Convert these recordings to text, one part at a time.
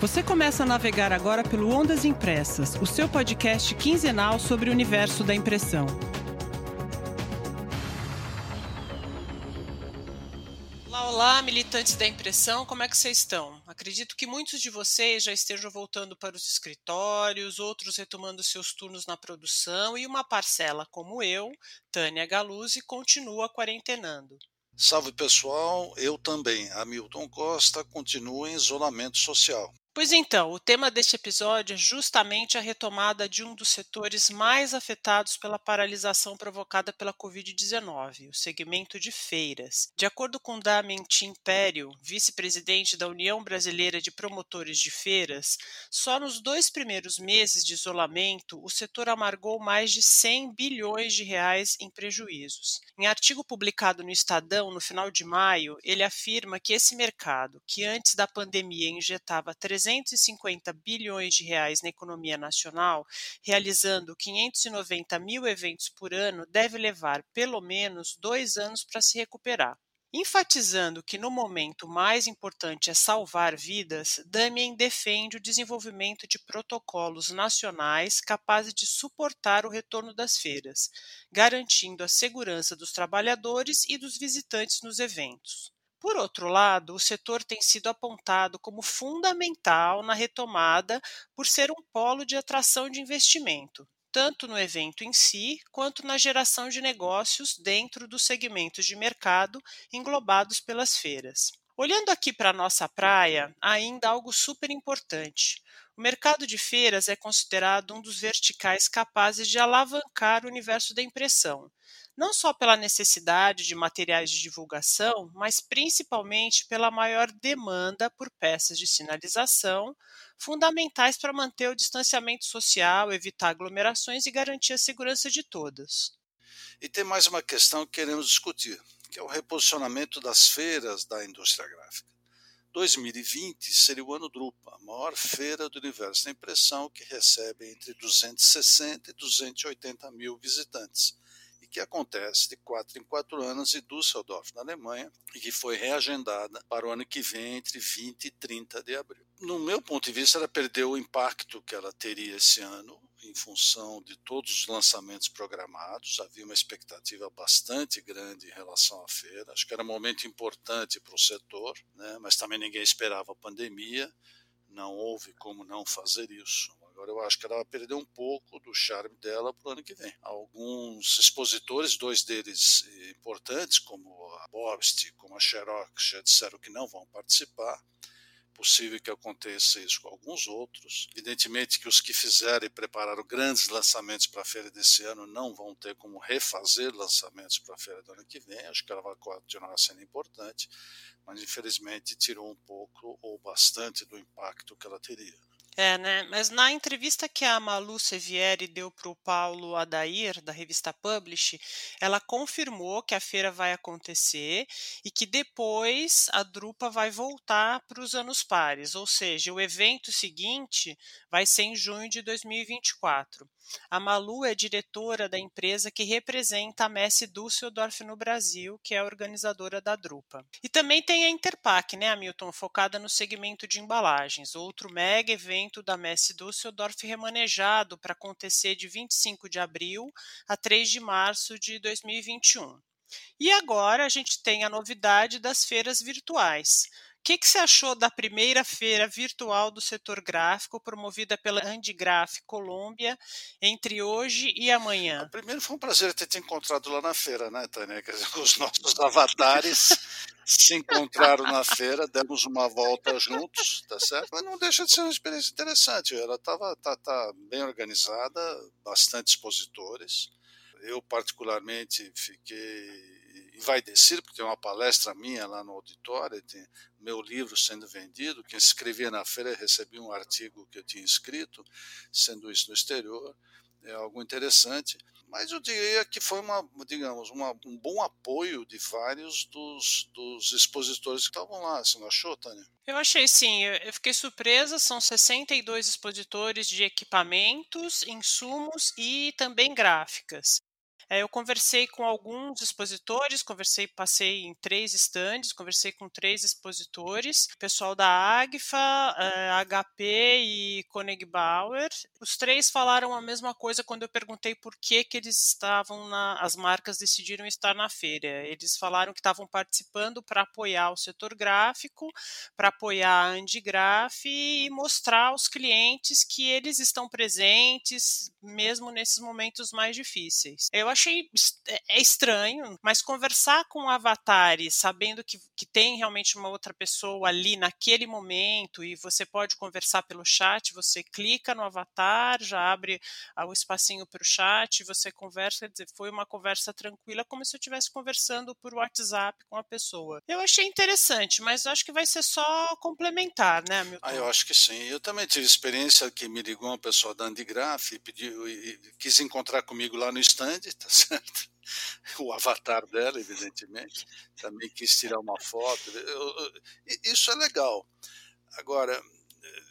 Você começa a navegar agora pelo Ondas Impressas, o seu podcast quinzenal sobre o universo da impressão. Olá, olá, militantes da impressão, como é que vocês estão? Acredito que muitos de vocês já estejam voltando para os escritórios, outros retomando seus turnos na produção e uma parcela, como eu, Tânia Galuzzi, continua quarentenando. Salve pessoal, eu também, Hamilton Costa, continuo em isolamento social. Pois então, o tema deste episódio é justamente a retomada de um dos setores mais afetados pela paralisação provocada pela Covid-19, o segmento de feiras. De acordo com Damien Império, vice-presidente da União Brasileira de Promotores de Feiras, só nos dois primeiros meses de isolamento, o setor amargou mais de 100 bilhões de reais em prejuízos. Em artigo publicado no Estadão no final de maio, ele afirma que esse mercado, que antes da pandemia injetava 300 350 bilhões de reais na economia nacional, realizando 590 mil eventos por ano, deve levar pelo menos dois anos para se recuperar. Enfatizando que no momento mais importante é salvar vidas, Damien defende o desenvolvimento de protocolos nacionais capazes de suportar o retorno das feiras, garantindo a segurança dos trabalhadores e dos visitantes nos eventos. Por outro lado, o setor tem sido apontado como fundamental na retomada por ser um polo de atração de investimento, tanto no evento em si quanto na geração de negócios dentro dos segmentos de mercado englobados pelas feiras. Olhando aqui para a nossa praia, ainda algo super importante. O mercado de feiras é considerado um dos verticais capazes de alavancar o universo da impressão, não só pela necessidade de materiais de divulgação, mas principalmente pela maior demanda por peças de sinalização, fundamentais para manter o distanciamento social, evitar aglomerações e garantir a segurança de todas. E tem mais uma questão que queremos discutir, que é o reposicionamento das feiras da indústria gráfica. 2020 seria o ano Drupa, a maior feira do universo da impressão, que recebe entre 260 e 280 mil visitantes que acontece de quatro em quatro anos em Düsseldorf, na Alemanha, e que foi reagendada para o ano que vem, entre 20 e 30 de abril. No meu ponto de vista, ela perdeu o impacto que ela teria esse ano, em função de todos os lançamentos programados. Havia uma expectativa bastante grande em relação à feira. Acho que era um momento importante para o setor, né? mas também ninguém esperava a pandemia. Não houve como não fazer isso. Agora eu acho que ela perdeu um pouco do charme dela para o ano que vem. Alguns expositores, dois deles importantes, como a Bobst, como a Xerox, já disseram que não vão participar possível que aconteça isso com alguns outros. Evidentemente que os que fizeram e prepararam grandes lançamentos para a feira desse ano não vão ter como refazer lançamentos para a feira do ano que vem. Acho que ela vai continuar sendo importante, mas infelizmente tirou um pouco ou bastante do impacto que ela teria. É, né? Mas na entrevista que a Malu Sevieri deu para o Paulo Adair, da revista Publish, ela confirmou que a feira vai acontecer e que depois a Drupa vai voltar para os anos pares, ou seja, o evento seguinte vai ser em junho de 2024. A Malu é diretora da empresa que representa a Messi Düsseldorf no Brasil, que é a organizadora da Drupa. E também tem a Interpac, né, Hamilton, focada no segmento de embalagens, outro mega evento da Messi Düsseldorf remanejado para acontecer de 25 de abril a 3 de março de 2021. E agora a gente tem a novidade das feiras virtuais que, que você achou da primeira feira virtual do setor gráfico, promovida pela Andigraf Colômbia, entre hoje e amanhã? Primeiro foi um prazer ter te encontrado lá na feira, né, Tânia? Os nossos avatares se encontraram na feira, demos uma volta juntos, tá certo? Mas não deixa de ser uma experiência interessante. Ela estava tá, tá bem organizada, bastante expositores. Eu, particularmente, fiquei envaidecido, porque tem uma palestra minha lá no auditório, tem meu livro sendo vendido, quem escrevia na feira recebia um artigo que eu tinha escrito, sendo isso no exterior, é algo interessante. Mas eu diria que foi uma, digamos, uma, um bom apoio de vários dos, dos expositores que estavam lá. Você não achou, Tânia? Eu achei sim, eu fiquei surpresa. São 62 expositores de equipamentos, insumos e também gráficas. É, eu conversei com alguns expositores, conversei, passei em três estandes, conversei com três expositores, pessoal da Agfa, HP eh, e Koenigbauer. Os três falaram a mesma coisa quando eu perguntei por que, que eles estavam na, as marcas decidiram estar na feira. Eles falaram que estavam participando para apoiar o setor gráfico, para apoiar a Andigraf e mostrar aos clientes que eles estão presentes, mesmo nesses momentos mais difíceis. Eu achei é, é estranho, mas conversar com avatares, sabendo que, que tem realmente uma outra pessoa ali naquele momento e você pode conversar pelo chat, você clica no avatar, já abre o espacinho para o chat, você conversa, quer dizer, foi uma conversa tranquila, como se eu estivesse conversando por WhatsApp com a pessoa. Eu achei interessante, mas acho que vai ser só complementar, né, Milton? Ah, eu acho que sim. Eu também tive experiência que me ligou uma pessoa da Andigraf e pediu, quis encontrar comigo lá no stand, tá certo? O avatar dela, evidentemente, também quis tirar uma foto. Isso é legal. Agora,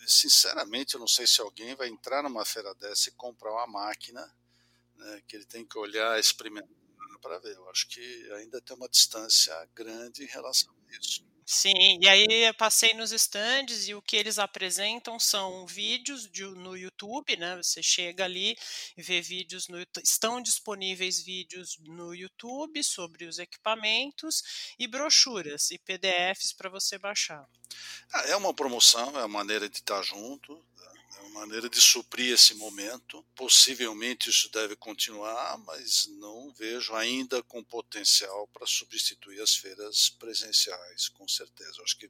sinceramente, eu não sei se alguém vai entrar numa feira dessa e comprar uma máquina né, que ele tem que olhar, experimentar para ver. Eu acho que ainda tem uma distância grande em relação a isso. Sim, e aí eu passei nos stands e o que eles apresentam são vídeos de, no YouTube, né? Você chega ali e vê vídeos no estão disponíveis vídeos no YouTube sobre os equipamentos e brochuras e PDFs para você baixar. Ah, é uma promoção, é a maneira de estar junto, maneira de suprir esse momento. Possivelmente isso deve continuar, mas não vejo ainda com potencial para substituir as feiras presenciais, com certeza. Acho que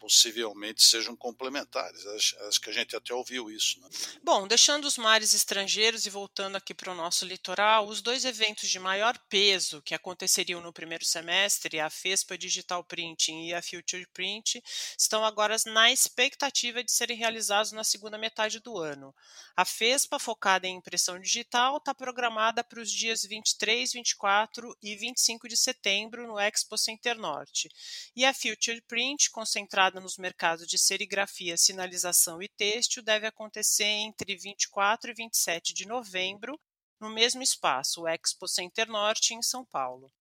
possivelmente sejam complementares. Acho, acho, que a gente até ouviu isso. Né? Bom, deixando os mares estrangeiros e voltando aqui para o nosso litoral, os dois eventos de maior peso que aconteceriam no primeiro semestre, a FESPA Digital Printing e a Future Print, estão agora na expectativa de serem realizados na segunda metade do ano. A FESPA, focada em impressão digital, está programada para os dias 23, 24 e 25 de setembro no Expo Center Norte. E a Future Print, concentrada nos mercados de serigrafia, sinalização e têxtil deve acontecer entre 24 e 27 de novembro, no mesmo espaço, o Expo Center Norte, em São Paulo.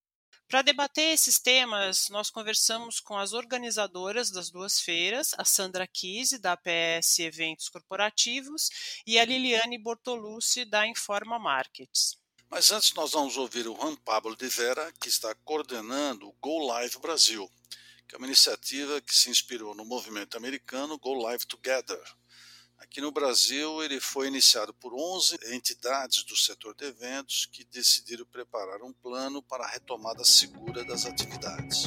Para debater esses temas, nós conversamos com as organizadoras das duas feiras, a Sandra Kise, da PS Eventos Corporativos, e a Liliane Bortolucci, da Informa Markets. Mas antes nós vamos ouvir o Juan Pablo de Vera, que está coordenando o Go Live Brasil, que é uma iniciativa que se inspirou no movimento americano Go Live Together. Aqui no Brasil, ele foi iniciado por 11 entidades do setor de eventos que decidiram preparar um plano para a retomada segura das atividades.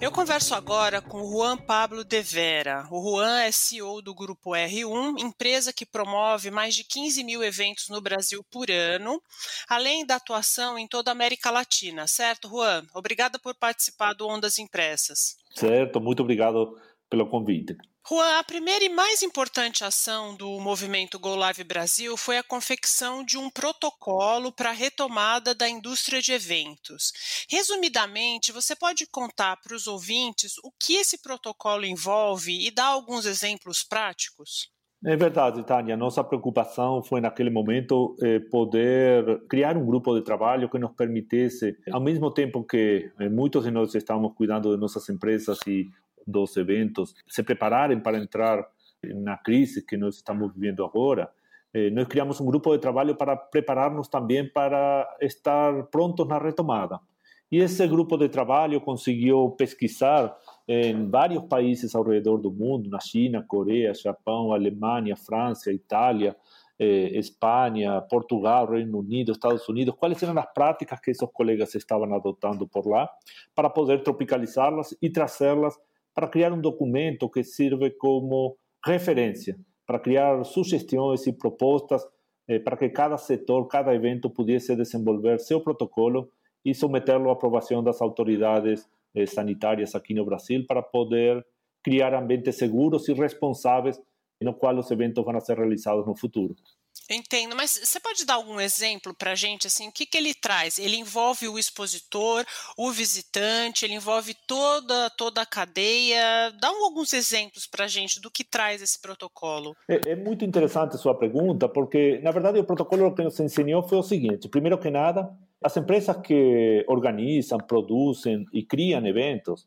Eu converso agora com o Juan Pablo de Vera. O Juan é CEO do Grupo R1, empresa que promove mais de 15 mil eventos no Brasil por ano, além da atuação em toda a América Latina, certo, Juan? Obrigada por participar do Ondas Impressas. Certo, muito obrigado pelo convite. Juan, a primeira e mais importante ação do movimento Go Live Brasil foi a confecção de um protocolo para a retomada da indústria de eventos. Resumidamente, você pode contar para os ouvintes o que esse protocolo envolve e dar alguns exemplos práticos? É verdade, Tânia. Nossa preocupação foi, naquele momento, eh, poder criar um grupo de trabalho que nos permitisse, ao mesmo tempo que eh, muitos de nós estávamos cuidando de nossas empresas e dos eventos se prepararem para entrar na crise que nós estamos vivendo agora, eh, nós criamos um grupo de trabalho para preparar-nos também para estar prontos na retomada. E esse grupo de trabalho conseguiu pesquisar em vários países ao redor do mundo, na China, Coreia, Japão, Alemanha, França, Itália, eh, Espanha, Portugal, Reino Unido, Estados Unidos, quais eram as práticas que esses colegas estavam adotando por lá, para poder tropicalizá-las e trazê-las para criar um documento que sirva como referência, para criar sugestões e propostas eh, para que cada setor, cada evento pudesse desenvolver seu protocolo e submetê-lo à aprovação das autoridades eh, sanitárias aqui no Brasil para poder criar ambientes seguros e responsáveis no qual os eventos vão ser realizados no futuro. Entendo, mas você pode dar algum exemplo para a gente, assim, o que, que ele traz? Ele envolve o expositor, o visitante, ele envolve toda, toda a cadeia? Dá alguns exemplos para a gente do que traz esse protocolo. É, é, muito interessante a sua pergunta, porque, na verdade, o protocolo que nos ensinou foi o seguinte, primeiro que nada, as empresas que organizam, produzem e criam eventos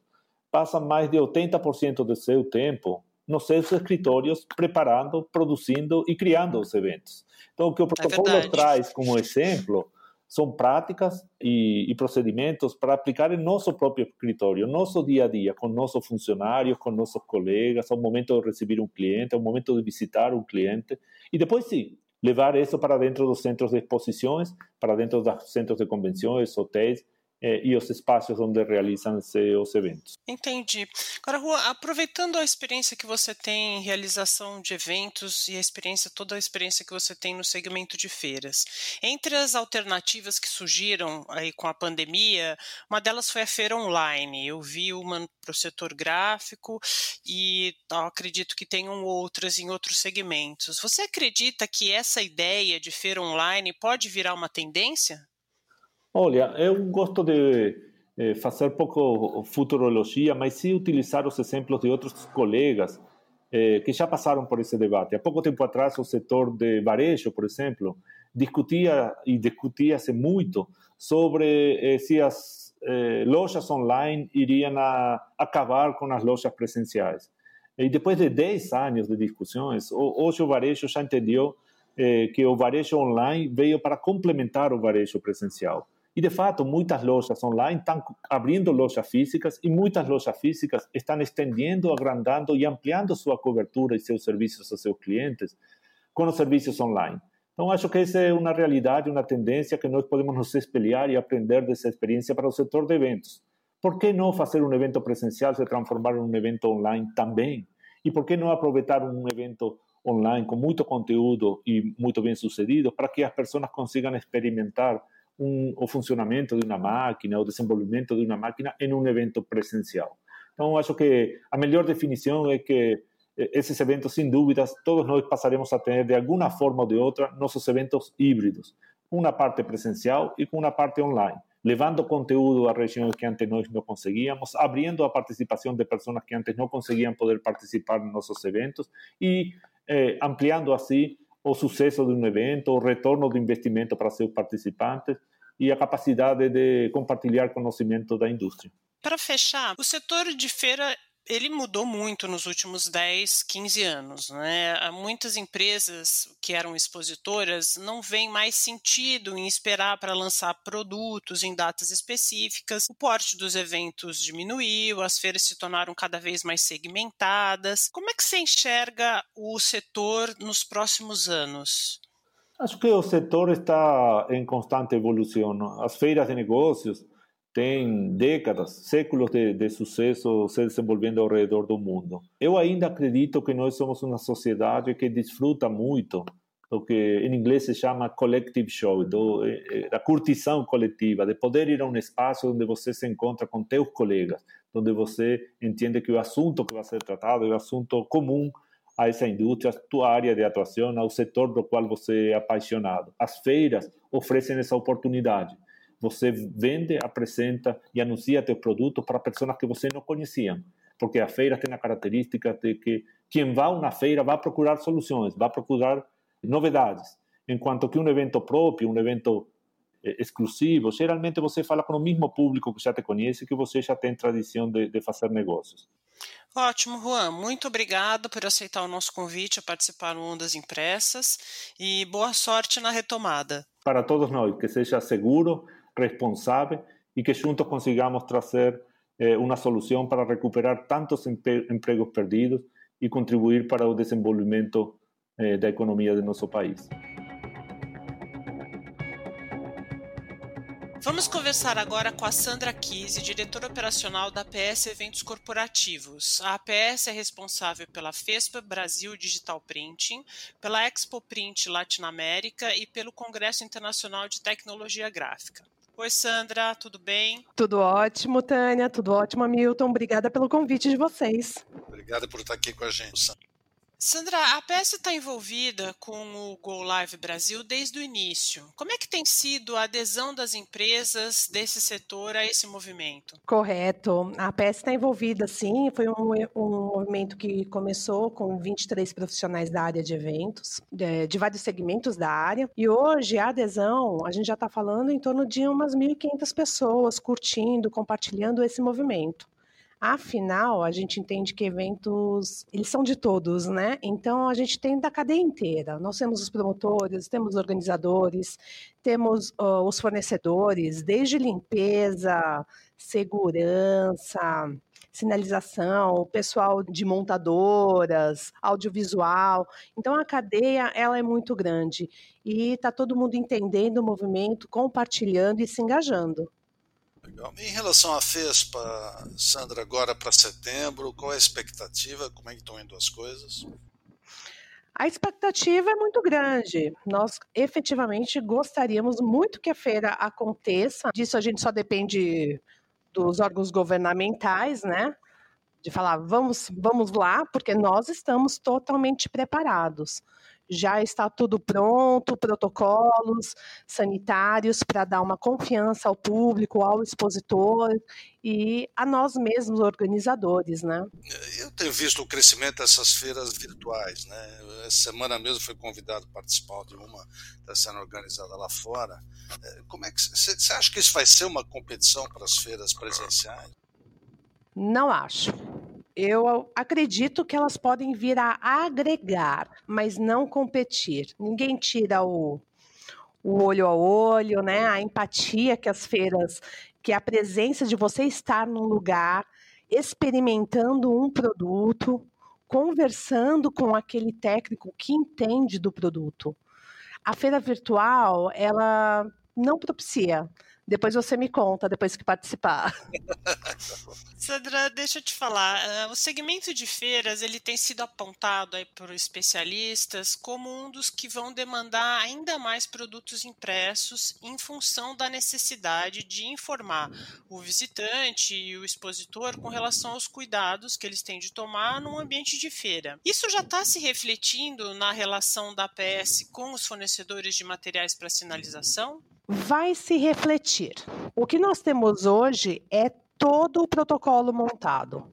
passam mais de 80% do seu tempo nos seus escritórios preparando, produzindo e criando os eventos. Então, o que o protocolo é traz como exemplo são práticas e, e, procedimentos para aplicar em nosso próprio escritório, nosso dia a dia, com nossos funcionários, com nossos colegas, ao momento de receber um cliente, ao momento de visitar um cliente, e depois sim, levar isso para dentro dos centros de exposições, para dentro dos centros de convenções, hotéis, é, e os espaços onde realizam-se os eventos. Entendi. Agora, Rua, aproveitando a experiência que você tem em realização de eventos e a experiência, toda a experiência que você tem no segmento de feiras, entre as alternativas que surgiram aí com a pandemia, uma delas foi a feira online. Eu vi uma para o setor gráfico e acredito que tenham outras em outros segmentos. Você acredita que essa ideia de feira online pode virar uma tendência? Olha, eu gosto de eh, fazer pouco futurologia, mas sim utilizar os exemplos de outros colegas eh, que já passaram por esse debate. Há pouco tempo atrás, o setor de varejo, por exemplo, discutia e discutia-se muito sobre eh, se as lojas online iriam a, acabar com as lojas presenciais. E depois de 10 anos de discussões, hoje o varejo já entendeu que o varejo online veio para complementar o varejo presencial. E, de fato, muitas lojas online estão abrindo lojas físicas e muitas lojas físicas estão estendendo, agrandando e ampliando sua cobertura e seus serviços aos seus clientes com os serviços online. Então, acho que essa é uma realidade, uma tendência que nós podemos nos espelhar e aprender dessa experiência para o setor de eventos. Por que não fazer um evento presencial se transformar em um evento online também? E por que não aproveitar um evento online com muito conteúdo e muito bem sucedido para que as pessoas consigam experimentar um, o funcionamento de uma máquina, o desenvolvimento de uma máquina em um evento presencial. Então, acho que a melhor definição é que esses eventos, sem dúvidas, todos nós passaremos a ter, de alguma forma ou de outra, nossos eventos híbridos. Uma parte presencial e com uma parte online, levando conteúdo a regiões que antes nós não conseguíamos, abrindo a participação de pessoas que antes não conseguiam poder participar nos nossos eventos e eh, ampliando assim o sucesso de um evento, o retorno do investimento para seus participantes e a capacidade de compartilhar conhecimento da indústria. Para fechar, o setor de feira ele mudou muito nos últimos 10, 15 anos. Né? Muitas empresas que eram expositoras não veem mais sentido em esperar para lançar produtos em datas específicas. O porte dos eventos diminuiu, as feiras se tornaram cada vez mais segmentadas. Como é que você enxerga o setor nos próximos anos? Acho que o setor está em constante evolução. As feiras de negócios tem décadas, séculos de, de, sucesso se desenvolvendo ao redor do mundo. Eu ainda acredito que nós somos uma sociedade que desfruta muito do que em inglês se chama collective show, do, eh, eh, da curtição coletiva, de poder ir a um espaço onde você se encontra com teus colegas, onde você entende que o assunto que vai ser tratado é um assunto comum a essa indústria, a tua área de atuação, ao setor do qual você é apaixonado. As feiras oferecem essa oportunidade você vende, apresenta e anuncia teu produto para pessoas que você não conhecia. Porque a feira tem a característica de que quem vai a uma feira vai procurar soluções, vai procurar novidades. Enquanto que um evento próprio, um evento eh, exclusivo, geralmente você fala com o mesmo público que já te conhece, que você já tem tradição de, de fazer negócios. Ótimo, Juan. Muito obrigado por aceitar o nosso convite a participar no Ondas Impressas e boa sorte na retomada. Para todos nós, que seja seguro responsável e que juntos consigamos trazer eh, solução para recuperar tantos empregos perdidos e contribuir para o desenvolvimento eh, economia do nosso país. Vamos conversar agora com a Sandra Kise, diretora operacional da APS Eventos Corporativos. A APS é responsável pela FESPA Brasil Digital Printing, pela Expo Print Latinoamérica e pelo Congresso Internacional de Tecnologia Gráfica. Oi, Sandra, tudo bem? Tudo ótimo, Tânia, tudo ótimo, Milton. Obrigada pelo convite de vocês. Obrigada por estar aqui com a gente, Sandra. Sandra, a PS está envolvida com o Go Live Brasil desde o início. Como é que tem sido a adesão das empresas desse setor a esse movimento? Correto. A PS está envolvida, sim. Foi um, um, movimento que começou com 23 profissionais da área de eventos, de, de vários segmentos da área. E hoje a adesão, a gente já está falando em torno de umas 1.500 pessoas curtindo, compartilhando esse movimento. Afinal, a gente entende que eventos, eles são de todos, né? Então, a gente tem da cadeia inteira. Nós temos os promotores, temos os organizadores, temos uh, os fornecedores, desde limpeza, segurança, sinalização, o pessoal de montadoras, audiovisual. Então a cadeia ela é muito grande e está todo mundo entendendo o movimento, compartilhando e se engajando. Legal. Em relação à FESPA, Sandra, agora para setembro, qual é a expectativa? Como é que estão indo as coisas? A expectativa é muito grande. Nós efetivamente gostaríamos muito que a feira aconteça. Disso a gente só depende dos órgãos governamentais, né? De falar, vamos, vamos lá, porque nós estamos totalmente preparados já está tudo pronto, protocolos sanitários para dar uma confiança ao público, ao expositor e a nós mesmos, organizadores, né? Eu tenho visto o crescimento dessas feiras virtuais, né? Essa semana mesmo fui convidado a participar de uma que está sendo organizada lá fora. É, como é que você acha que isso vai ser uma competição para as feiras presenciais? Não acho. Eu acredito que elas podem vir a agregar, mas não competir. Ninguém tira o, o olho a olho, né? A empatia que as feiras, que a presença de você estar num lugar, experimentando um produto, conversando com aquele técnico que entende do produto. A feira virtual, ela não propicia depois você me conta, depois que participar. Sandra, deixa eu te falar. Uh, o segmento de feiras ele tem sido apontado aí por especialistas como um dos que vão demandar ainda mais produtos impressos em função da necessidade de informar o visitante e o expositor com relação aos cuidados que eles têm de tomar num ambiente de feira. Isso já está se refletindo na relação da PS com os fornecedores de materiais para sinalização? Vai se refletir. O que nós temos hoje é todo o protocolo montado.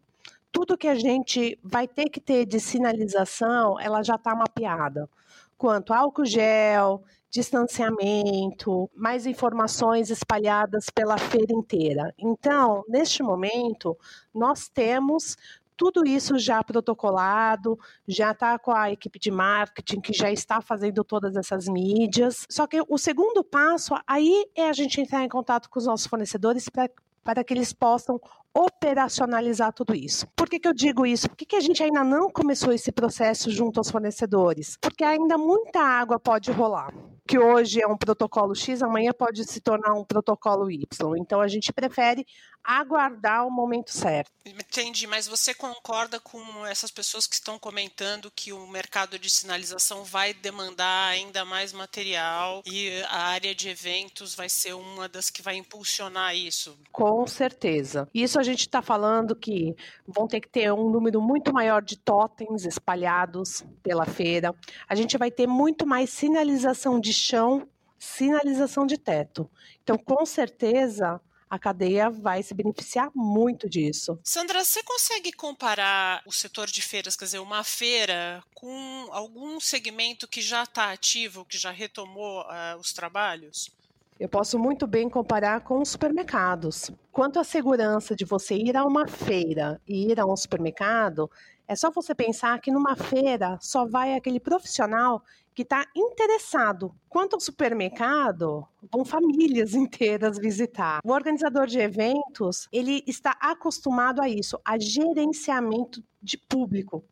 Tudo que a gente vai ter que ter de sinalização, ela já está mapeada. Quanto álcool gel, distanciamento, mais informações espalhadas pela feira inteira. Então, neste momento, nós temos tudo isso já protocolado, já está com a equipe de marketing que já está fazendo todas essas mídias. Só que o segundo passo aí é a gente entrar em contato com os nossos fornecedores para para que eles possam operacionalizar tudo isso. Por que, que eu digo isso? Por que, que a gente ainda não começou esse processo junto aos fornecedores? Porque ainda muita água pode rolar. Que hoje é um protocolo X, amanhã pode se tornar um protocolo Y. Então a gente prefere aguardar o momento certo. Entendi, mas você concorda com essas pessoas que estão comentando que o mercado de sinalização vai demandar ainda mais material e a área de eventos vai ser uma das que vai impulsionar isso? Com certeza. Isso a gente está falando que vão ter que ter um número muito maior de totens espalhados pela feira. A gente vai ter muito mais sinalização de chão, sinalização de teto. Então, com certeza, a cadeia vai se beneficiar muito disso. Sandra, você consegue comparar o setor de feiras, quer dizer, uma feira, com algum segmento que já está ativo, que já retomou uh, os trabalhos? Eu posso muito bem comparar com os supermercados. Quanto à segurança de você ir a uma feira e ir a um supermercado, é só você pensar que numa feira só vai aquele profissional que está interessado. Quanto ao supermercado, vão famílias inteiras visitar. O organizador de eventos, ele está acostumado a isso, a gerenciamento de público,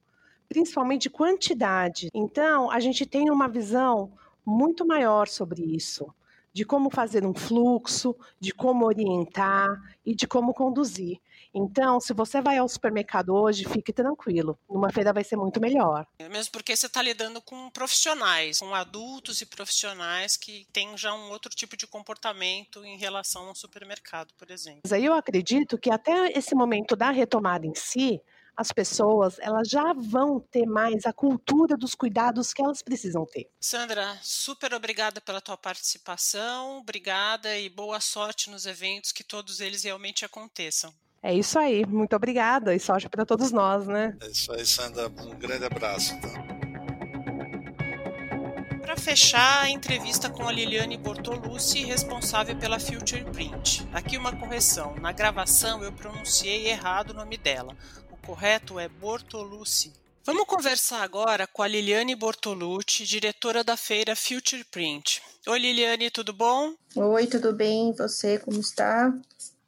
principalmente de quantidade. Então, a gente tem uma visão muito maior sobre isso de como fazer um fluxo, de como orientar e de como conduzir. Então, se você vai ao supermercado hoje, fique tranquilo. Numa feira vai ser muito melhor. É mesmo porque você está lidando com profissionais, com adultos e profissionais que têm já um outro tipo de comportamento em relação ao supermercado, por exemplo. Mas aí eu acredito que até esse momento da retomada em si, as pessoas elas já vão ter mais a cultura dos cuidados que elas precisam ter. Sandra, super obrigada pela tua participação, obrigada e boa sorte nos eventos, que todos eles realmente aconteçam. É isso aí, muito obrigada e sorte para todos nós, né? É isso aí, Sandra, um grande abraço. Então para fechar a entrevista com a Liliane Bortolucci, responsável pela Future Print. Aqui uma correção: na gravação eu pronunciei errado o nome dela. Correto é Bortolucci. Vamos conversar agora com a Liliane Bortolucci, diretora da feira Future Print. Oi, Liliane, tudo bom? Oi, tudo bem? Você, como está?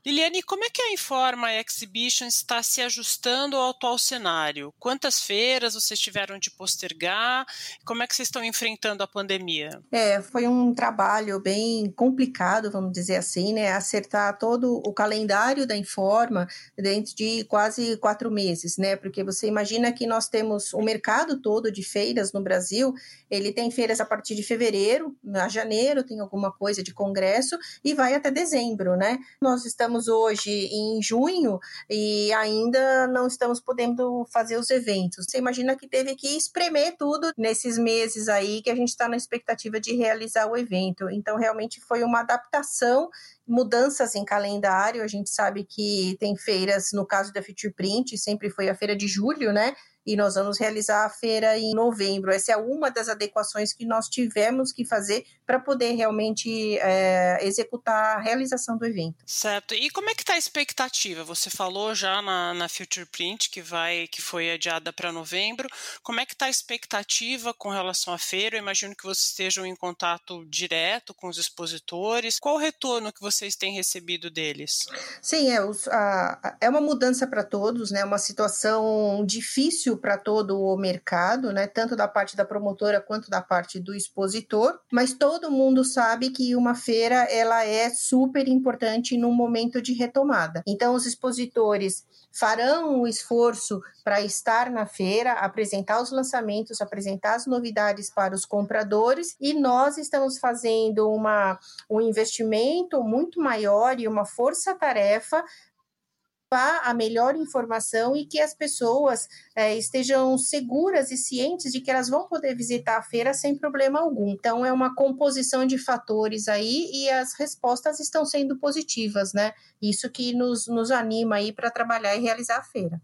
Liliane, como é que a Informa Exhibition está se ajustando ao atual cenário? Quantas feiras vocês tiveram de postergar? Como é que vocês estão enfrentando a pandemia? É, foi um trabalho bem complicado, vamos dizer assim, né? Acertar todo o calendário da Informa dentro de quase quatro meses, né? Porque você imagina que nós temos o mercado todo de feiras no Brasil, ele tem feiras a partir de fevereiro, a janeiro tem alguma coisa de congresso e vai até dezembro, né? Nós estamos estamos hoje em junho e ainda não estamos podendo fazer os eventos. Você imagina que teve que espremer tudo nesses meses aí que a gente está na expectativa de realizar o evento. Então, realmente foi uma adaptação mudanças em calendário. A gente sabe que tem feiras, no caso da Future Print, sempre foi a feira de julho, né? E nós vamos realizar a feira em novembro. Essa é uma das adequações que nós tivemos que fazer para poder realmente é, executar a realização do evento. Certo. E como é que está a expectativa? Você falou já na, na Future Print que vai, que foi adiada para novembro. Como é que está a expectativa com relação à feira? Eu imagino que vocês estejam em contato direto com os expositores. Qual o retorno que vocês têm recebido deles? Sim, é, os, a, é uma mudança para todos, né? Uma situação difícil para todo o mercado, né, tanto da parte da promotora quanto da parte do expositor, mas todo mundo sabe que uma feira ela é super importante num momento de retomada. Então os expositores farão o esforço para estar na feira, apresentar os lançamentos, apresentar as novidades para os compradores e nós estamos fazendo uma, um investimento muito maior e uma força-tarefa a melhor informação e que as pessoas é, estejam seguras e cientes de que elas vão poder visitar a feira sem problema algum. Então, é uma composição de fatores aí e as respostas estão sendo positivas, né? Isso que nos, nos anima aí para trabalhar e realizar a feira.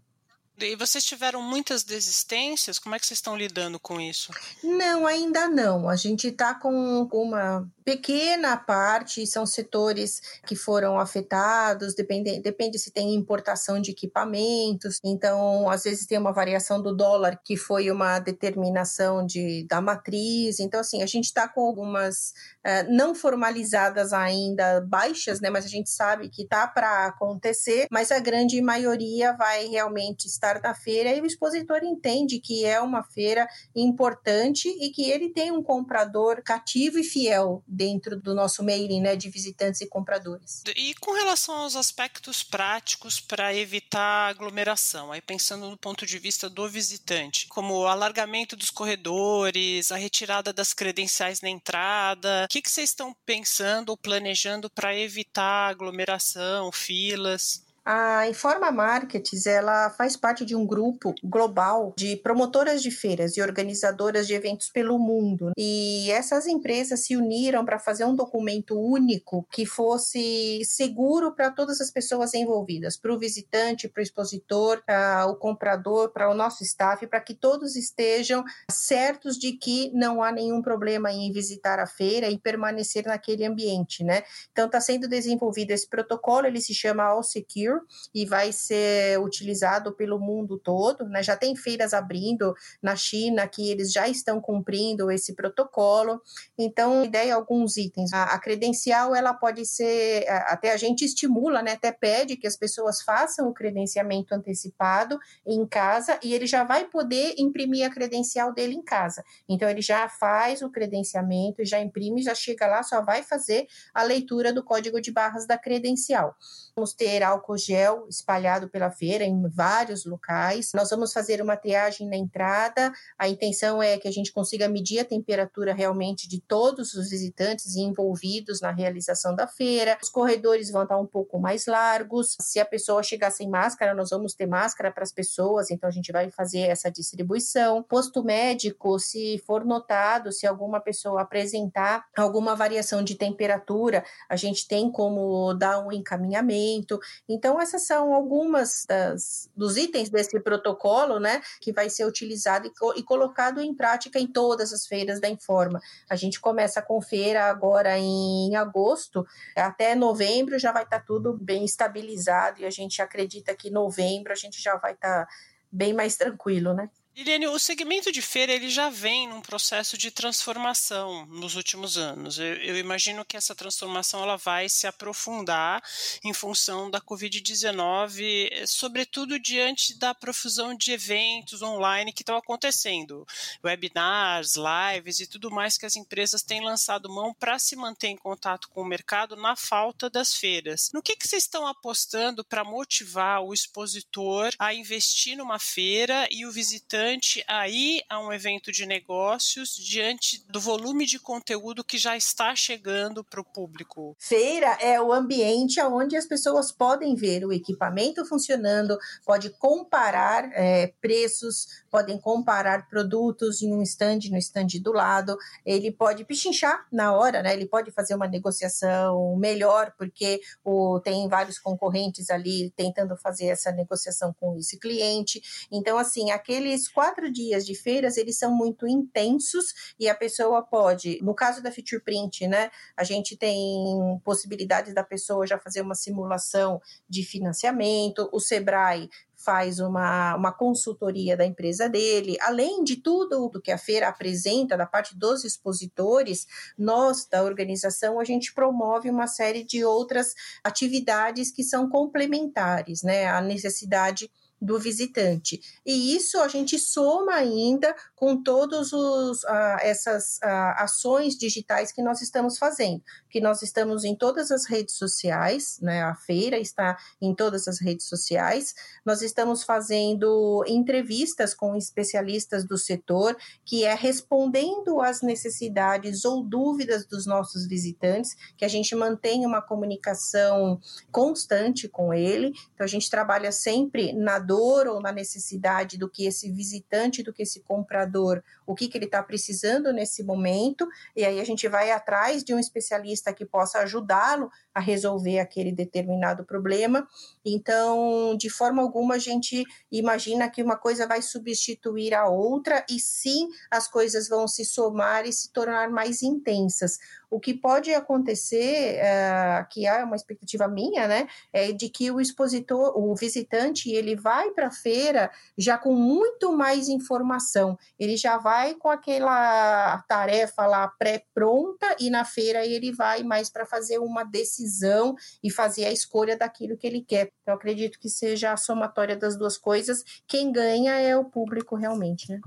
E vocês tiveram muitas desistências? Como é que vocês estão lidando com isso? Não, ainda não. A gente está com uma pequena parte, são setores que foram afetados, depende, depende se tem importação de equipamentos, então às vezes tem uma variação do dólar que foi uma determinação de, da matriz, então assim, a gente está com algumas uh, não formalizadas ainda baixas, né, mas a gente sabe que tá para acontecer, mas a grande maioria vai realmente estar na feira e o expositor entende que é uma feira importante e que ele tem um comprador cativo e fiel dentro do nosso mailing né, de visitantes e compradores. E com relação aos aspectos práticos para evitar aglomeração, aí pensando no ponto de vista do visitante, como o alargamento dos corredores, a retirada das credenciais na entrada, o que, que vocês estão pensando ou planejando para evitar aglomeração, filas? A Informa Markets, ela faz parte de um grupo global de promotoras de feiras e organizadoras de eventos pelo mundo. E essas empresas se uniram para fazer um documento único que fosse seguro para todas as pessoas envolvidas, para o visitante, para o expositor, para o comprador, para o nosso staff, para que todos estejam certos de que não há nenhum problema em visitar a feira e permanecer naquele ambiente, né? Então está sendo desenvolvido esse protocolo, ele se chama All Secure e vai ser utilizado pelo mundo todo. Né? Já tem feiras abrindo na China que eles já estão cumprindo esse protocolo. Então, ideia alguns itens. A, a, credencial ela pode ser até a gente estimula, né? Até pede que as pessoas façam o credenciamento antecipado em casa e ele já vai poder imprimir a credencial dele em casa. Então ele já faz o credenciamento, já imprime, já chega lá, só vai fazer a leitura do código de barras da credencial. Vamos ter álcool gel espalhado pela feira em vários locais. Nós vamos fazer uma triagem na entrada. A intenção é que a gente consiga medir a temperatura realmente de todos os visitantes envolvidos na realização da feira. Os corredores vão estar um pouco mais largos. Se a pessoa chegar sem máscara, nós vamos ter máscara para as pessoas, então a gente vai fazer essa distribuição. Posto médico, se for notado, se alguma pessoa apresentar alguma variação de temperatura, a gente tem como dar um encaminhamento. Então, essas são algumas das, dos itens desse protocolo, né, que vai ser utilizado e, e colocado em prática em todas as feiras da Informa. A gente começa com feira agora em agosto, até novembro já vai estar tá tudo bem estabilizado e a gente acredita que novembro a gente já vai estar tá bem mais tranquilo, né? Liliane, o segmento de feira ele já vem num processo de transformação nos últimos anos. Eu, eu, imagino que essa transformação ela vai se aprofundar em função da Covid-19, sobretudo diante da profusão de eventos online que estão acontecendo, webinars, lives e tudo mais que as empresas têm lançado mão para se manter em contato com o mercado na falta das feiras. No que, que vocês estão apostando para motivar o expositor a investir numa feira e o visitante importante aí a um evento de negócios diante do volume de conteúdo que já está chegando para o público? Feira é o ambiente onde as pessoas podem ver o equipamento funcionando, pode comparar é, preços, podem comparar produtos em um stand, no stand do lado, ele pode pichinchar na hora, né? Ele pode fazer uma negociação melhor, porque o, tem vários concorrentes ali tentando fazer essa negociação com esse cliente. Então, assim, aqueles quatro dias de feiras, eles são muito intensos e a pessoa pode, no caso da Future Print, né, a gente tem possibilidade da pessoa já fazer uma simulação de financiamento, o Sebrae faz uma, uma consultoria da empresa dele. Além de tudo o que a feira apresenta, da parte dos expositores, nós, da organização, a gente promove uma série de outras atividades que são complementares, né? A necessidade do visitante. E isso a gente soma ainda com todas uh, essas uh, ações digitais que nós estamos fazendo, que nós estamos em todas as redes sociais, né? A feira está em todas as redes sociais. Nós estamos fazendo entrevistas com especialistas do setor, que é respondendo às necessidades ou dúvidas dos nossos visitantes, que a gente mantém uma comunicação constante com ele. Então a gente trabalha sempre na dor ou na necessidade do que esse visitante, do que esse comprador, o que, que ele está precisando nesse momento, e aí a gente vai atrás de um especialista que possa ajudá-lo a resolver aquele determinado problema. Então, de forma alguma, a gente imagina que uma coisa vai substituir a outra, e sim as coisas vão se somar e se tornar mais intensas. O que pode acontecer, uh, que é uma expectativa minha, né, é de que o expositor, o visitante, ele vai para a feira já com muito mais informação. Ele já vai com aquela tarefa lá pré-pronta e na feira ele vai mais para fazer uma decisão e fazer a escolha daquilo que ele quer. Então, acredito que seja a somatória das duas coisas. Quem ganha é o público realmente, né?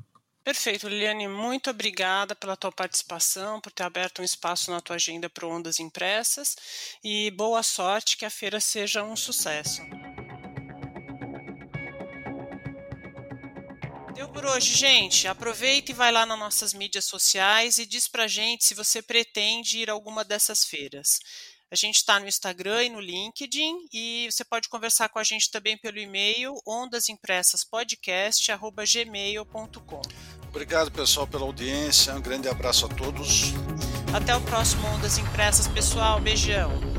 Perfeito, Liliane, muito obrigada pela tua participação, por ter aberto um espaço na tua agenda para Ondas Impressas e boa sorte que a feira seja um sucesso. Deu por hoje, gente. Aproveita e vai lá nas nossas mídias sociais e diz pra gente se você pretende ir a alguma dessas feiras. A gente está no Instagram e no LinkedIn e você pode conversar com a gente também pelo e-mail ondasimpressaspodcast.gmail.com. Obrigado, pessoal, pela audiência. Um grande abraço a todos. Até o próximo Ondas Impressas, pessoal. Beijão.